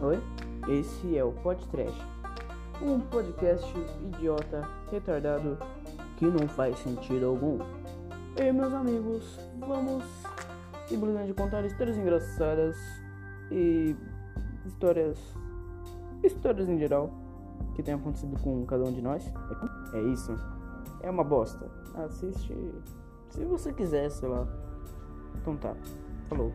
Oi? Esse é o Pod Trash, um podcast idiota, retardado, que não faz sentido algum. E meus amigos, vamos simplesmente contar histórias engraçadas e histórias. histórias em geral que tem acontecido com cada um de nós. É, é isso. É uma bosta. Assiste se você quiser, sei lá. Então tá. Falou.